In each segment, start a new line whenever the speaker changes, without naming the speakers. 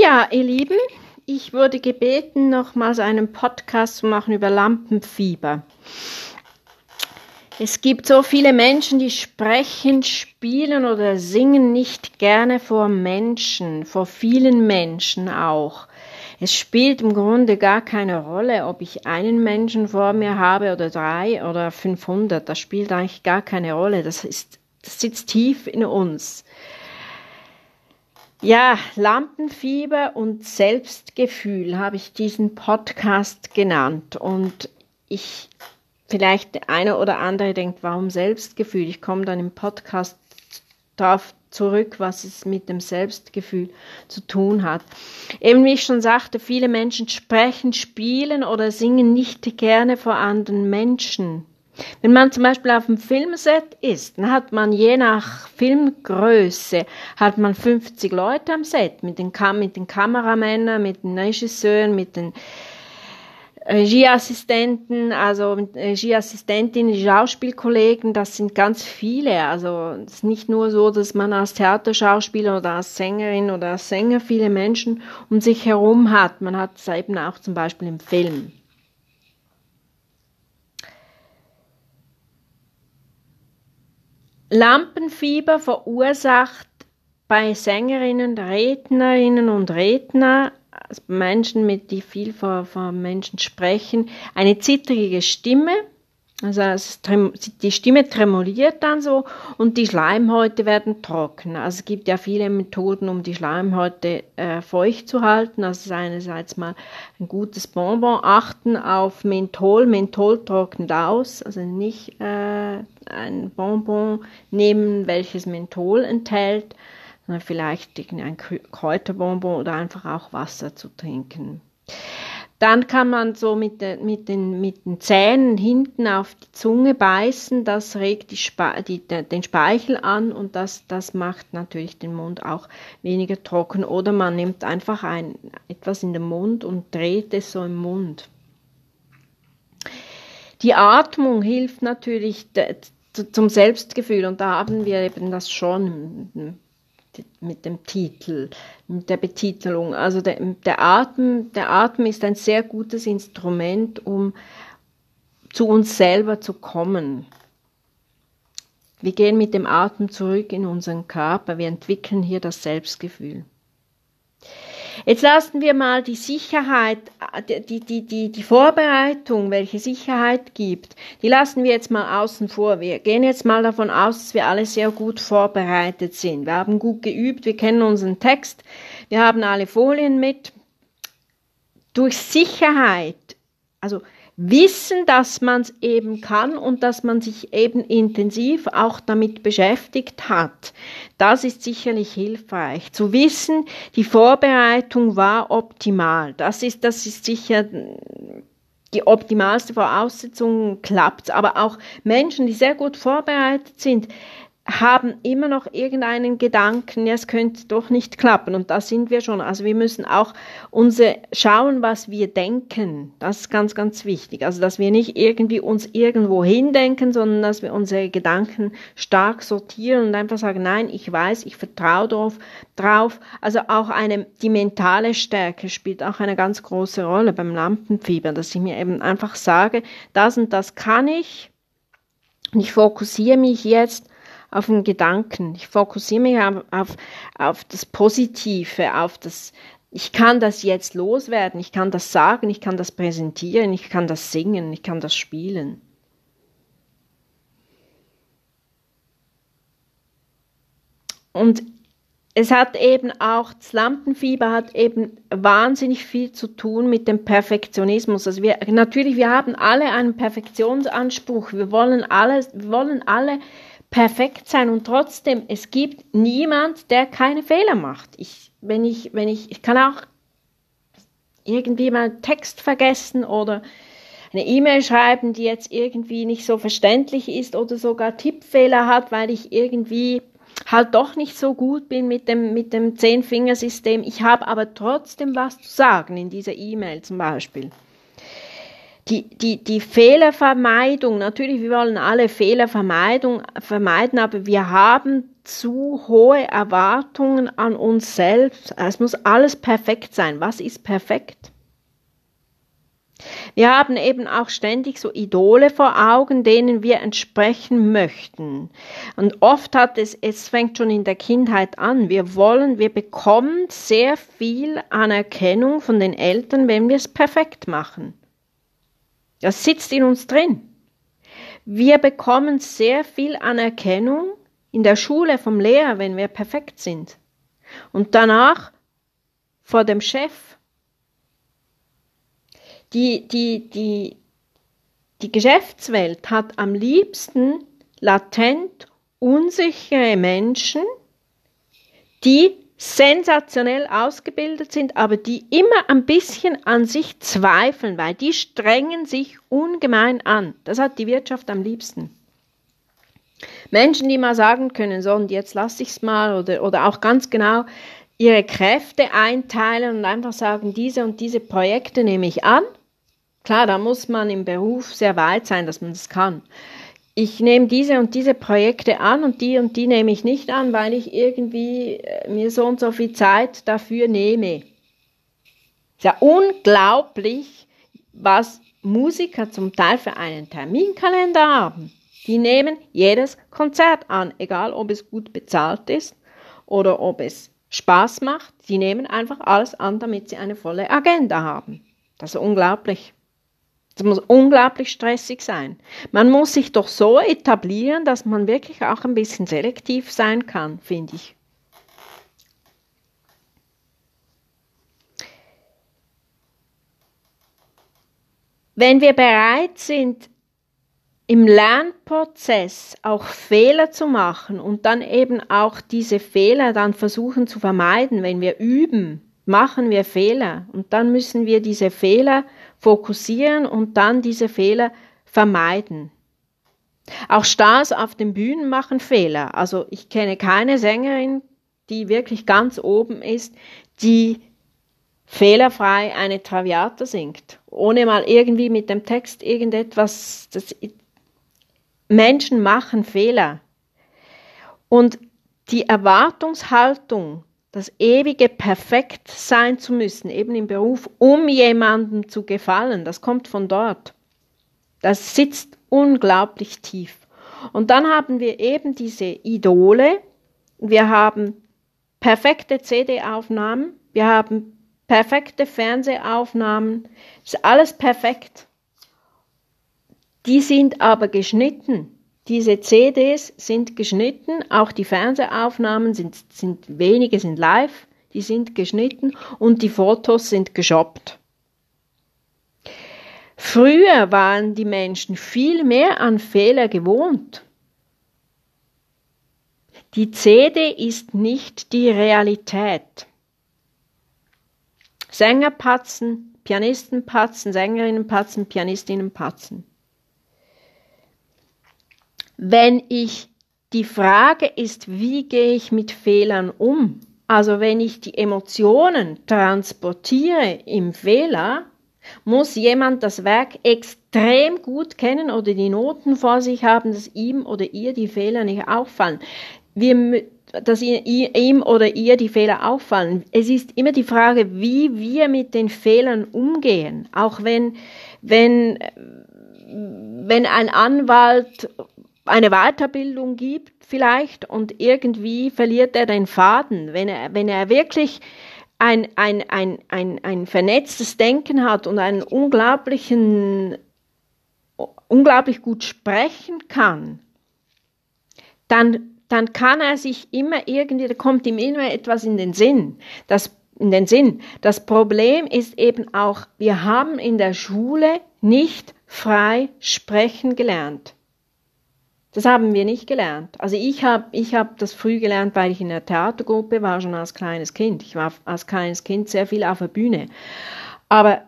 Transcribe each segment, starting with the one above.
Ja, ihr Lieben, ich wurde gebeten, nochmals einen Podcast zu machen über Lampenfieber. Es gibt so viele Menschen, die sprechen, spielen oder singen nicht gerne vor Menschen, vor vielen Menschen auch. Es spielt im Grunde gar keine Rolle, ob ich einen Menschen vor mir habe oder drei oder 500. Das spielt eigentlich gar keine Rolle. Das ist, das sitzt tief in uns. Ja, Lampenfieber und Selbstgefühl habe ich diesen Podcast genannt. Und ich, vielleicht der eine oder andere denkt, warum Selbstgefühl? Ich komme dann im Podcast darauf zurück, was es mit dem Selbstgefühl zu tun hat. Eben wie ich schon sagte, viele Menschen sprechen, spielen oder singen nicht gerne vor anderen Menschen. Wenn man zum Beispiel auf dem Filmset ist, dann hat man je nach Filmgröße hat man 50 Leute am Set mit den, Kam mit den Kameramännern, mit den Regisseuren, mit den Regieassistenten, also Regieassistentinnen, Schauspielkollegen, das sind ganz viele. Also es ist nicht nur so, dass man als Theaterschauspieler oder als Sängerin oder als Sänger viele Menschen um sich herum hat. Man hat es eben auch zum Beispiel im Film. Lampenfieber verursacht bei Sängerinnen, Rednerinnen und Redner, also Menschen, mit die viel vor, vor Menschen sprechen, eine zittrige Stimme, also die Stimme tremoliert dann so und die Schleimhäute werden trocken. Also es gibt ja viele Methoden, um die Schleimhäute äh, feucht zu halten. Also einerseits mal ein gutes Bonbon, achten auf Menthol. Menthol trocknet aus, also nicht äh, ein Bonbon nehmen, welches Menthol enthält, sondern vielleicht ein Kräuterbonbon oder einfach auch Wasser zu trinken. Dann kann man so mit, de, mit, den, mit den Zähnen hinten auf die Zunge beißen. Das regt die Spe die, den Speichel an und das, das macht natürlich den Mund auch weniger trocken. Oder man nimmt einfach ein, etwas in den Mund und dreht es so im Mund. Die Atmung hilft natürlich zum Selbstgefühl und da haben wir eben das schon mit dem Titel, mit der Betitelung. Also der, der, Atem, der Atem ist ein sehr gutes Instrument, um zu uns selber zu kommen. Wir gehen mit dem Atem zurück in unseren Körper, wir entwickeln hier das Selbstgefühl. Jetzt lassen wir mal die Sicherheit, die, die, die, die Vorbereitung, welche Sicherheit gibt, die lassen wir jetzt mal außen vor. Wir gehen jetzt mal davon aus, dass wir alle sehr gut vorbereitet sind. Wir haben gut geübt, wir kennen unseren Text, wir haben alle Folien mit. Durch Sicherheit, also wissen, dass man es eben kann und dass man sich eben intensiv auch damit beschäftigt hat. Das ist sicherlich hilfreich. Zu wissen, die Vorbereitung war optimal. Das ist, das ist sicher die optimalste Voraussetzung klappt. Aber auch Menschen, die sehr gut vorbereitet sind, haben immer noch irgendeinen Gedanken, ja, es könnte doch nicht klappen. Und da sind wir schon. Also wir müssen auch unsere, schauen, was wir denken. Das ist ganz, ganz wichtig. Also, dass wir nicht irgendwie uns irgendwo hindenken, sondern dass wir unsere Gedanken stark sortieren und einfach sagen, nein, ich weiß, ich vertraue drauf, drauf. Also auch eine, die mentale Stärke spielt auch eine ganz große Rolle beim Lampenfieber, dass ich mir eben einfach sage, das und das kann ich. Und ich fokussiere mich jetzt auf den Gedanken. Ich fokussiere mich auf, auf, das Positive, auf das, ich kann das jetzt loswerden, ich kann das sagen, ich kann das präsentieren, ich kann das singen, ich kann das spielen. Und es hat eben auch, das Lampenfieber hat eben wahnsinnig viel zu tun mit dem Perfektionismus. Also wir, natürlich, wir haben alle einen Perfektionsanspruch. Wir wollen alle, wir wollen alle perfekt sein und trotzdem, es gibt niemand, der keine Fehler macht. Ich, wenn ich, wenn ich, ich kann auch irgendwie mal Text vergessen oder eine E-Mail schreiben, die jetzt irgendwie nicht so verständlich ist oder sogar Tippfehler hat, weil ich irgendwie halt doch nicht so gut bin mit dem, mit dem Zehn-Fingersystem. Ich habe aber trotzdem was zu sagen in dieser E-Mail zum Beispiel die, die, die Fehlervermeidung, natürlich, wir wollen alle Fehler vermeiden, aber wir haben zu hohe Erwartungen an uns selbst. Es muss alles perfekt sein. Was ist perfekt? Wir haben eben auch ständig so Idole vor Augen, denen wir entsprechen möchten. Und oft hat es, es fängt schon in der Kindheit an. Wir wollen, wir bekommen sehr viel Anerkennung von den Eltern, wenn wir es perfekt machen. Das sitzt in uns drin. Wir bekommen sehr viel Anerkennung in der Schule vom Lehrer, wenn wir perfekt sind. Und danach vor dem Chef. Die, die, die, die Geschäftswelt hat am liebsten latent unsichere Menschen, die sensationell ausgebildet sind, aber die immer ein bisschen an sich zweifeln, weil die strengen sich ungemein an. Das hat die Wirtschaft am liebsten. Menschen, die mal sagen können, so und jetzt lasse ich es mal oder, oder auch ganz genau ihre Kräfte einteilen und einfach sagen, diese und diese Projekte nehme ich an. Klar, da muss man im Beruf sehr weit sein, dass man das kann ich nehme diese und diese Projekte an und die und die nehme ich nicht an, weil ich irgendwie äh, mir so und so viel Zeit dafür nehme. Ist ja unglaublich, was Musiker zum Teil für einen Terminkalender haben. Die nehmen jedes Konzert an, egal ob es gut bezahlt ist oder ob es Spaß macht. Die nehmen einfach alles an, damit sie eine volle Agenda haben. Das ist unglaublich. Das muss unglaublich stressig sein. Man muss sich doch so etablieren, dass man wirklich auch ein bisschen selektiv sein kann, finde ich. Wenn wir bereit sind, im Lernprozess auch Fehler zu machen und dann eben auch diese Fehler dann versuchen zu vermeiden, wenn wir üben, machen wir Fehler und dann müssen wir diese Fehler fokussieren und dann diese Fehler vermeiden. Auch Stars auf den Bühnen machen Fehler. Also ich kenne keine Sängerin, die wirklich ganz oben ist, die fehlerfrei eine Traviata singt, ohne mal irgendwie mit dem Text irgendetwas. Das, Menschen machen Fehler. Und die Erwartungshaltung das ewige perfekt sein zu müssen, eben im Beruf, um jemandem zu gefallen, das kommt von dort. Das sitzt unglaublich tief. Und dann haben wir eben diese Idole, wir haben perfekte CD-Aufnahmen, wir haben perfekte Fernsehaufnahmen, ist alles perfekt. Die sind aber geschnitten. Diese CDs sind geschnitten, auch die Fernsehaufnahmen sind, sind wenige sind live, die sind geschnitten und die Fotos sind geshoppt. Früher waren die Menschen viel mehr an Fehler gewohnt. Die CD ist nicht die Realität. Sänger patzen, Pianisten patzen, Sängerinnen patzen, Pianistinnen patzen wenn ich die Frage ist, wie gehe ich mit Fehlern um? Also wenn ich die Emotionen transportiere im Fehler, muss jemand das Werk extrem gut kennen oder die Noten vor sich haben, dass ihm oder ihr die Fehler nicht auffallen. Wir, dass ihm oder ihr die Fehler auffallen. Es ist immer die Frage, wie wir mit den Fehlern umgehen. Auch wenn, wenn, wenn ein Anwalt eine Weiterbildung gibt vielleicht und irgendwie verliert er den Faden. Wenn er, wenn er wirklich ein, ein, ein, ein, ein vernetztes Denken hat und einen unglaublichen, unglaublich gut sprechen kann, dann, dann kann er sich immer irgendwie, da kommt ihm immer etwas in den Sinn. Das, in den Sinn. Das Problem ist eben auch, wir haben in der Schule nicht frei sprechen gelernt. Das haben wir nicht gelernt. Also ich habe ich hab das früh gelernt, weil ich in der Theatergruppe war, schon als kleines Kind. Ich war als kleines Kind sehr viel auf der Bühne. Aber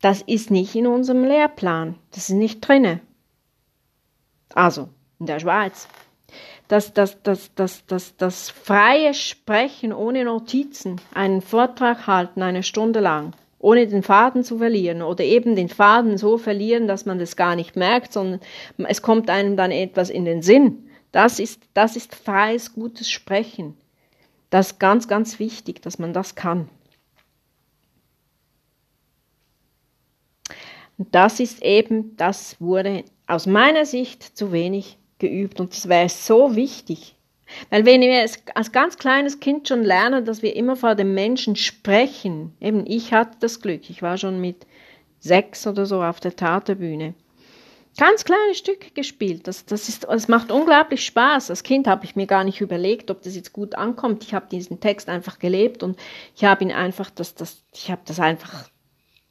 das ist nicht in unserem Lehrplan. Das ist nicht drinne. Also in der Schweiz. Das, das, das, das, das, das freie Sprechen ohne Notizen, einen Vortrag halten eine Stunde lang, ohne den Faden zu verlieren oder eben den Faden so verlieren, dass man das gar nicht merkt, sondern es kommt einem dann etwas in den Sinn. Das ist, das ist freies, gutes Sprechen. Das ist ganz, ganz wichtig, dass man das kann. Und das ist eben, das wurde aus meiner Sicht zu wenig geübt und das wäre so wichtig. Weil wenn wir als ganz kleines Kind schon lernen, dass wir immer vor den Menschen sprechen, eben ich hatte das Glück, ich war schon mit sechs oder so auf der Theaterbühne. Ganz kleine Stücke gespielt. Das, das, ist, das macht unglaublich Spaß. Als Kind habe ich mir gar nicht überlegt, ob das jetzt gut ankommt. Ich habe diesen Text einfach gelebt und ich habe ihn einfach, das, das, ich habe das einfach,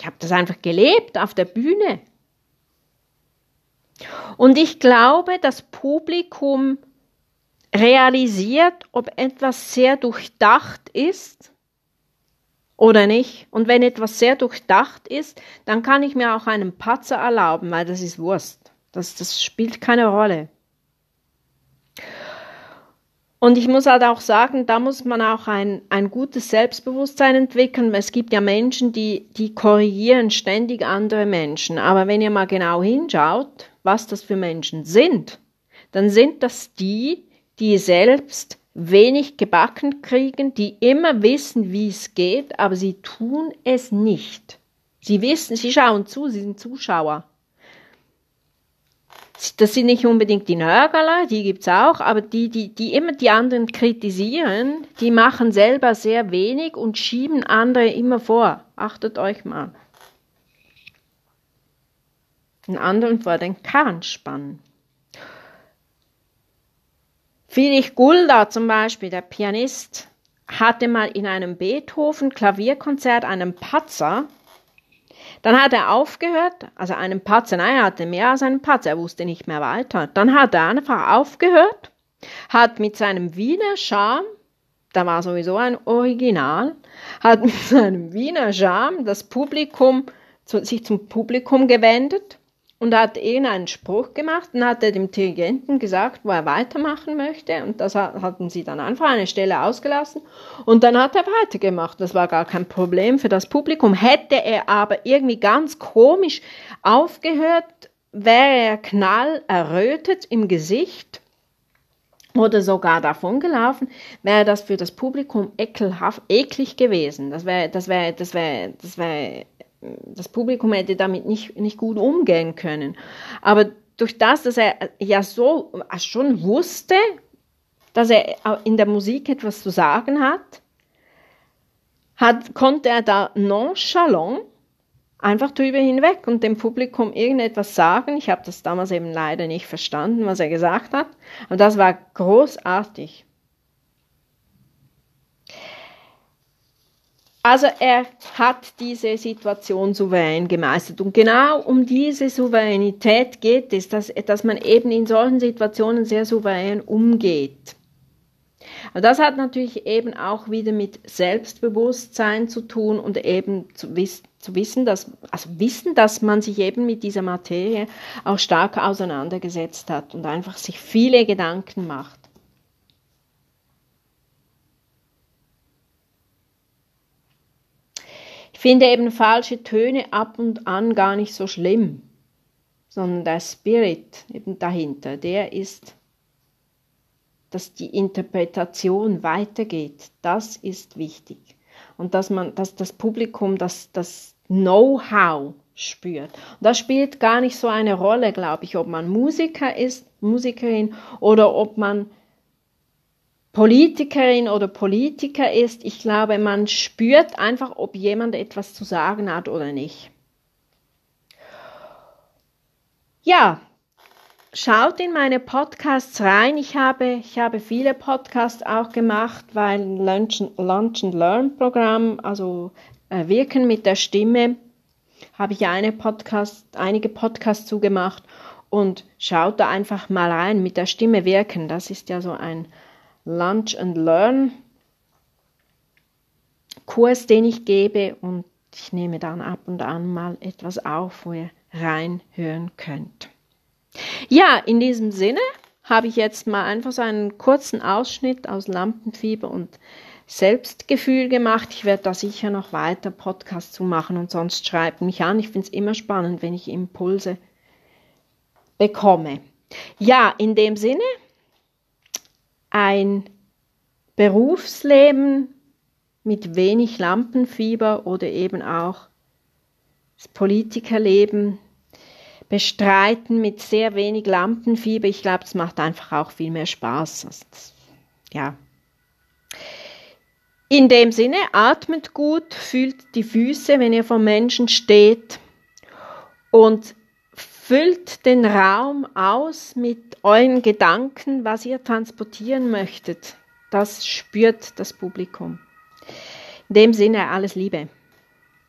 ich habe das einfach gelebt auf der Bühne. Und ich glaube, das Publikum realisiert, ob etwas sehr durchdacht ist oder nicht. Und wenn etwas sehr durchdacht ist, dann kann ich mir auch einen Patzer erlauben, weil das ist Wurst. Das, das spielt keine Rolle. Und ich muss halt auch sagen, da muss man auch ein, ein gutes Selbstbewusstsein entwickeln. Es gibt ja Menschen, die, die korrigieren ständig andere Menschen. Aber wenn ihr mal genau hinschaut, was das für Menschen sind, dann sind das die, die selbst wenig gebacken kriegen, die immer wissen, wie es geht, aber sie tun es nicht. Sie wissen, sie schauen zu, sie sind Zuschauer. Das sind nicht unbedingt die Nörgler, die gibt es auch, aber die, die, die immer die anderen kritisieren, die machen selber sehr wenig und schieben andere immer vor. Achtet euch mal. Den anderen vor den Karren spannen. Friedrich Gulda zum Beispiel, der Pianist, hatte mal in einem Beethoven-Klavierkonzert einen Patzer. Dann hat er aufgehört, also einen Patzer, nein, er hatte mehr als einen Patzer, er wusste nicht mehr weiter. Dann hat er einfach aufgehört, hat mit seinem Wiener Charme, da war sowieso ein Original, hat mit seinem Wiener Charme das Publikum, sich zum Publikum gewendet und hat irgendeinen Spruch gemacht und hat dem Dirigenten gesagt, wo er weitermachen möchte und das hatten sie dann einfach eine Stelle ausgelassen und dann hat er weitergemacht. Das war gar kein Problem für das Publikum. Hätte er aber irgendwie ganz komisch aufgehört, wäre er knall errötet im Gesicht oder sogar davongelaufen, wäre das für das Publikum ekelhaft, eklig gewesen. Das wäre, das wäre, das wäre, das wäre das Publikum hätte damit nicht, nicht gut umgehen können. Aber durch das, dass er ja so schon wusste, dass er in der Musik etwas zu sagen hat, hat konnte er da nonchalant einfach drüber hinweg und dem Publikum irgendetwas sagen. Ich habe das damals eben leider nicht verstanden, was er gesagt hat. Aber das war großartig. Also er hat diese Situation souverän gemeistert. Und genau um diese Souveränität geht es, dass, dass man eben in solchen Situationen sehr souverän umgeht. Und das hat natürlich eben auch wieder mit Selbstbewusstsein zu tun und eben zu, wiss, zu wissen, dass, also wissen, dass man sich eben mit dieser Materie auch stark auseinandergesetzt hat und einfach sich viele Gedanken macht. Ich finde eben falsche Töne ab und an gar nicht so schlimm, sondern der Spirit eben dahinter, der ist, dass die Interpretation weitergeht. Das ist wichtig. Und dass man, dass das Publikum das, das Know-how spürt. Und das spielt gar nicht so eine Rolle, glaube ich, ob man Musiker ist, Musikerin oder ob man Politikerin oder Politiker ist, ich glaube, man spürt einfach, ob jemand etwas zu sagen hat oder nicht. Ja, schaut in meine Podcasts rein. Ich habe, ich habe viele Podcasts auch gemacht, weil Lunch, Lunch and Learn Programm, also äh, Wirken mit der Stimme, habe ich eine Podcast, einige Podcasts zugemacht und schaut da einfach mal rein mit der Stimme wirken. Das ist ja so ein Lunch and Learn Kurs, den ich gebe und ich nehme dann ab und an mal etwas auf, wo ihr reinhören könnt. Ja, in diesem Sinne habe ich jetzt mal einfach so einen kurzen Ausschnitt aus Lampenfieber und Selbstgefühl gemacht. Ich werde da sicher noch weiter Podcasts zu machen und sonst schreibt mich an. Ich finde es immer spannend, wenn ich Impulse bekomme. Ja, in dem Sinne, ein Berufsleben mit wenig Lampenfieber oder eben auch das Politikerleben bestreiten mit sehr wenig Lampenfieber. Ich glaube, es macht einfach auch viel mehr Spaß. Also ja. In dem Sinne, atmet gut, fühlt die Füße, wenn ihr vor Menschen steht und füllt den Raum aus mit euren Gedanken, was ihr transportieren möchtet. Das spürt das Publikum. In dem Sinne alles Liebe.